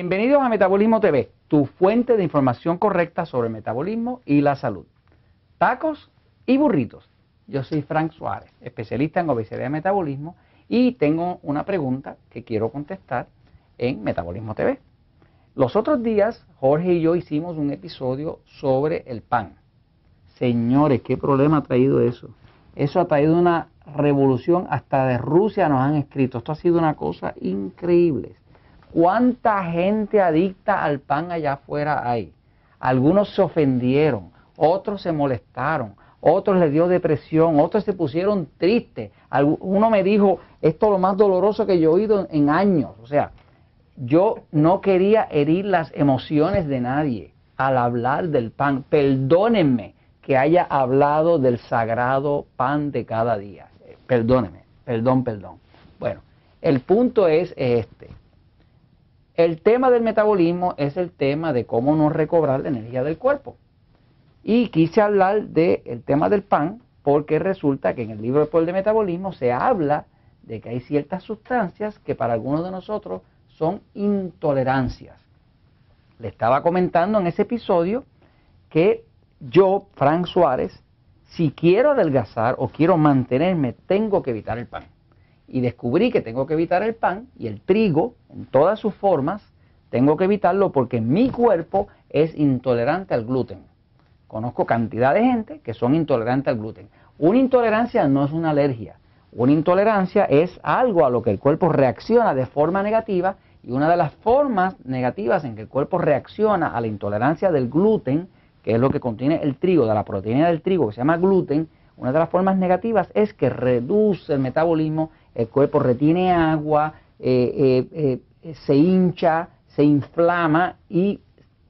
Bienvenidos a Metabolismo TV, tu fuente de información correcta sobre el metabolismo y la salud. Tacos y burritos. Yo soy Frank Suárez, especialista en obesidad y metabolismo, y tengo una pregunta que quiero contestar en Metabolismo TV. Los otros días, Jorge y yo hicimos un episodio sobre el pan. Señores, ¿qué problema ha traído eso? Eso ha traído una revolución, hasta de Rusia nos han escrito. Esto ha sido una cosa increíble. ¿Cuánta gente adicta al pan allá afuera hay? Algunos se ofendieron, otros se molestaron, otros les dio depresión, otros se pusieron tristes. Uno me dijo, esto es lo más doloroso que yo he oído en años. O sea, yo no quería herir las emociones de nadie al hablar del pan. Perdónenme que haya hablado del sagrado pan de cada día. Perdónenme, perdón, perdón. Bueno, el punto es este. El tema del metabolismo es el tema de cómo no recobrar la energía del cuerpo. Y quise hablar del tema del pan porque resulta que en el libro de Poder de Metabolismo se habla de que hay ciertas sustancias que para algunos de nosotros son intolerancias. Le estaba comentando en ese episodio que yo, Frank Suárez, si quiero adelgazar o quiero mantenerme, tengo que evitar el pan y descubrí que tengo que evitar el pan y el trigo en todas sus formas, tengo que evitarlo porque mi cuerpo es intolerante al gluten. Conozco cantidad de gente que son intolerantes al gluten. Una intolerancia no es una alergia. Una intolerancia es algo a lo que el cuerpo reacciona de forma negativa y una de las formas negativas en que el cuerpo reacciona a la intolerancia del gluten, que es lo que contiene el trigo, de la proteína del trigo que se llama gluten, una de las formas negativas es que reduce el metabolismo el cuerpo retiene agua, eh, eh, eh, se hincha, se inflama y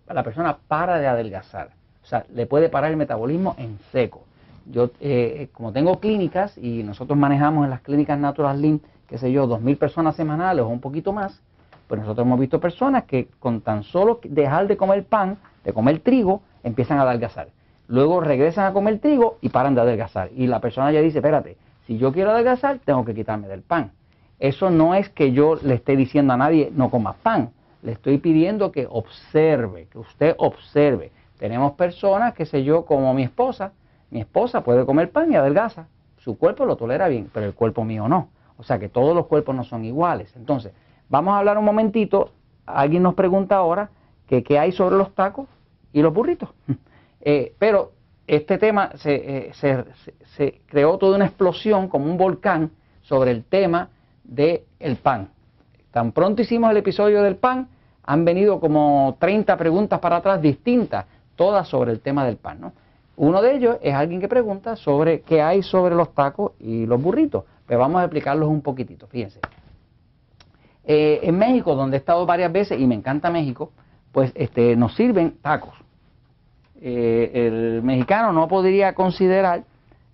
la persona para de adelgazar. O sea, le puede parar el metabolismo en seco. Yo, como tengo clínicas y nosotros manejamos en las clínicas Natural Lean, qué sé yo, 2.000 personas semanales o un poquito más, pues nosotros hemos visto personas que con tan solo dejar de comer pan, de comer trigo, empiezan a adelgazar. Luego regresan a comer trigo y paran de adelgazar. Y la persona ya dice, espérate, si yo quiero adelgazar, tengo que quitarme del pan. Eso no es que yo le esté diciendo a nadie no coma pan. Le estoy pidiendo que observe, que usted observe. Tenemos personas, qué sé yo, como mi esposa. Mi esposa puede comer pan y adelgaza. Su cuerpo lo tolera bien, pero el cuerpo mío no. O sea que todos los cuerpos no son iguales. Entonces, vamos a hablar un momentito. Alguien nos pregunta ahora que qué hay sobre los tacos y los burritos. Eh, pero este tema eh, se, creó toda una explosión como un volcán sobre el tema del el pan. Tan pronto hicimos el episodio del pan, han venido como 30 preguntas para atrás distintas, todas sobre el tema del pan. ¿no? Uno de ellos es alguien que pregunta sobre qué hay sobre los tacos y los burritos. Pero vamos a explicarlos un poquitito, fíjense. Eh, en México, donde he estado varias veces y me encanta México, pues este, nos sirven tacos. Eh, el mexicano no podría considerar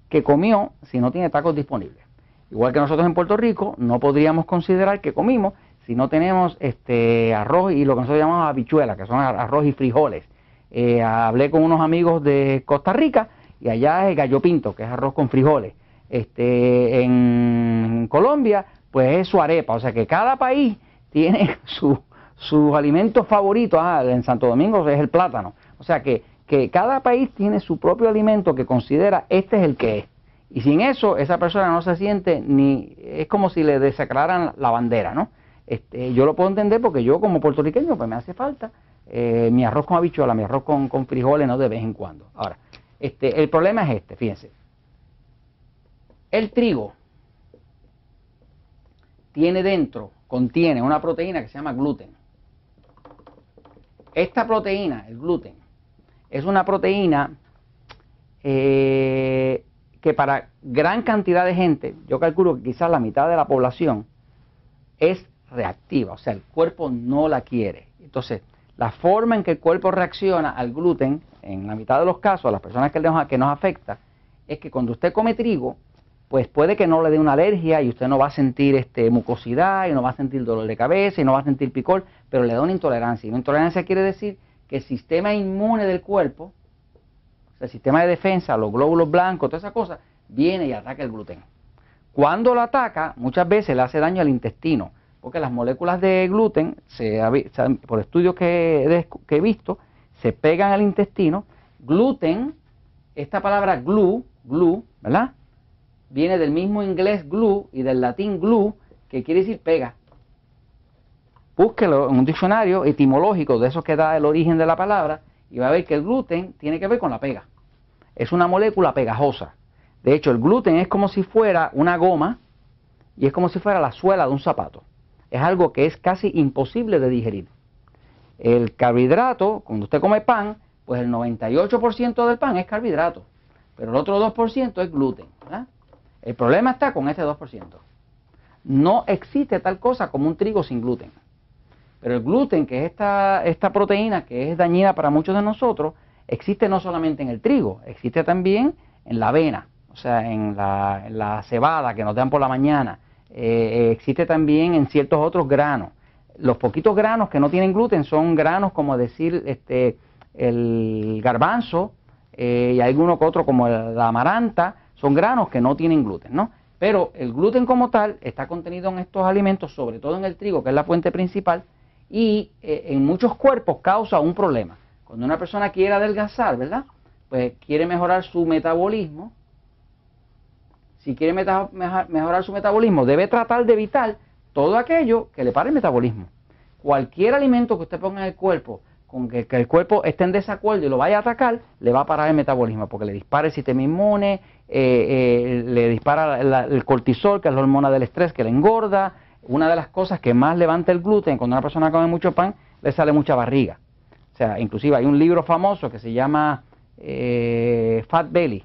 que comió si no tiene tacos disponibles. Igual que nosotros en Puerto Rico no podríamos considerar que comimos si no tenemos este arroz y lo que nosotros llamamos habichuelas, que son arroz y frijoles. Eh, hablé con unos amigos de Costa Rica y allá es gallo pinto, que es arroz con frijoles. Este, en Colombia, pues es su arepa. O sea que cada país tiene sus su alimentos favoritos. Ah, en Santo Domingo es el plátano. O sea que que cada país tiene su propio alimento que considera este es el que es. Y sin eso, esa persona no se siente ni. Es como si le desaclararan la bandera, ¿no? Este, yo lo puedo entender porque yo, como puertorriqueño, pues me hace falta eh, mi arroz con habichuela, mi arroz con, con, frijoles, ¿no? De vez en cuando. Ahora, este, el problema es este, fíjense. El trigo tiene dentro, contiene una proteína que se llama gluten. Esta proteína, el gluten, es una proteína eh, que para gran cantidad de gente, yo calculo que quizás la mitad de la población, es reactiva, o sea, el cuerpo no la quiere. Entonces, la forma en que el cuerpo reacciona al gluten, en la mitad de los casos, a las personas que nos, afecta, es que cuando usted come trigo, pues puede que no le dé una alergia y usted no va a sentir este, mucosidad y no va a sentir dolor de cabeza y no va a sentir picor, pero le da una intolerancia. Y una intolerancia quiere decir que el sistema inmune del cuerpo, el sistema de defensa, los glóbulos blancos, toda esa cosa, viene y ataca el gluten. Cuando lo ataca, muchas veces le hace daño al intestino, porque las moléculas de gluten, se, por estudios que, que he visto, se pegan al intestino. Gluten, esta palabra glue, glue, ¿verdad? Viene del mismo inglés glue y del latín glue, que quiere decir pega. Búsquelo en un diccionario etimológico de eso que da el origen de la palabra y va a ver que el gluten tiene que ver con la pega. Es una molécula pegajosa. De hecho, el gluten es como si fuera una goma y es como si fuera la suela de un zapato. Es algo que es casi imposible de digerir. El carbohidrato, cuando usted come pan, pues el 98% del pan es carbohidrato, pero el otro 2% es gluten. El problema está con este 2%. No existe tal cosa como un trigo sin gluten. Pero el gluten, que es esta, esta proteína que es dañina para muchos de nosotros, existe no solamente en el trigo, existe también en la avena, o sea, en la, cebada que nos dan por la mañana, eh, existe también en ciertos otros granos. Los poquitos granos que no tienen gluten son granos como decir este, el garbanzo eh, y alguno que otro como la amaranta, son granos que no tienen gluten, ¿no? Pero el gluten como tal está contenido en estos alimentos, sobre todo en el trigo, que es la fuente principal, y eh, en muchos cuerpos causa un problema. Cuando una persona quiere adelgazar, ¿verdad? Pues quiere mejorar su metabolismo. Si quiere mejorar su metabolismo, debe tratar de evitar todo aquello que le pare el metabolismo. Cualquier alimento que usted ponga en el cuerpo, con que, el cuerpo esté en desacuerdo y lo vaya a atacar, le va a parar el metabolismo, porque le dispara el sistema inmune, eh, eh, le dispara el cortisol, que es la hormona del estrés, que le engorda. Una de las cosas que más levanta el gluten cuando una persona come mucho pan, le sale mucha barriga. O sea, inclusive hay un libro famoso que se llama eh, Fat Belly,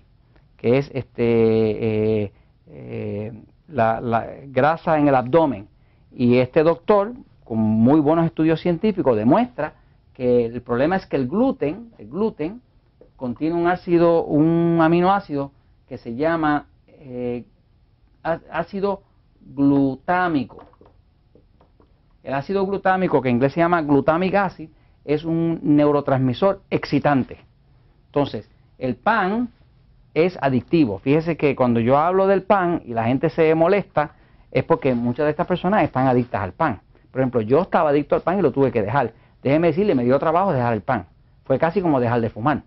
que es este eh, eh, la, grasa en el abdomen. Y este doctor, con muy buenos estudios científicos, demuestra que el problema es que el gluten, el gluten, contiene un ácido, un aminoácido que se llama ácido glutámico. El ácido glutámico, que en inglés se llama glutamic acid, es un neurotransmisor excitante. Entonces, el pan es adictivo. Fíjese que cuando yo hablo del pan y la gente se molesta, es porque muchas de estas personas están adictas al pan. Por ejemplo, yo estaba adicto al pan y lo tuve que dejar. Déjeme decirle, me dio trabajo dejar el pan. Fue casi como dejar de fumar.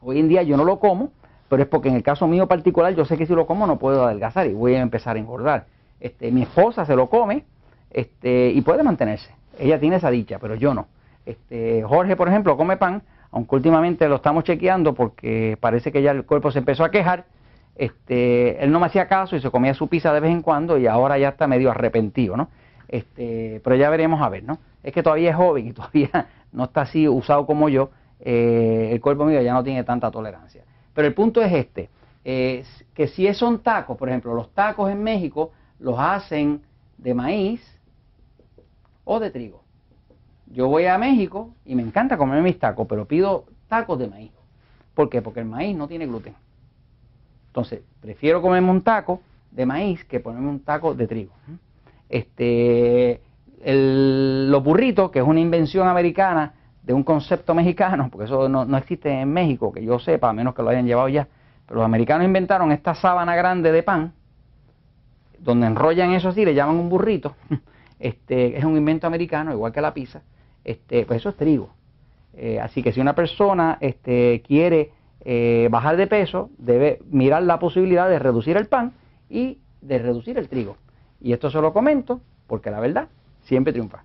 Hoy en día yo no lo como, pero es porque en el caso mío particular yo sé que si lo como no puedo adelgazar y voy a empezar a engordar. Este, mi esposa se lo come este, y puede mantenerse. Ella tiene esa dicha, pero yo no. Este, Jorge, por ejemplo, come pan, aunque últimamente lo estamos chequeando porque parece que ya el cuerpo se empezó a quejar. Este, él no me hacía caso y se comía su pizza de vez en cuando y ahora ya está medio arrepentido, ¿no? Este, pero ya veremos a ver, ¿no? Es que todavía es joven y todavía no está así usado como yo. Eh, el cuerpo mío ya no tiene tanta tolerancia. Pero el punto es este, que si son tacos, por ejemplo, los tacos en México los hacen de maíz o de trigo. Yo voy a México y me encanta comer mis tacos, pero pido tacos de maíz. ¿Por qué? Porque el maíz no tiene gluten. Entonces, prefiero comerme un taco de maíz que ponerme un taco de trigo. Este, los burritos, que es una invención americana de un concepto mexicano, porque eso no, no, existe en México, que yo sepa, a menos que lo hayan llevado ya, pero los americanos inventaron esta sábana grande de pan, donde enrollan eso así, le llaman un burrito, este, es un invento americano, igual que la pizza, este, pues eso es trigo. Eh, así que si una persona este, quiere eh, bajar de peso, debe mirar la posibilidad de reducir el pan y de reducir el trigo. Y esto se lo comento porque la verdad siempre triunfa.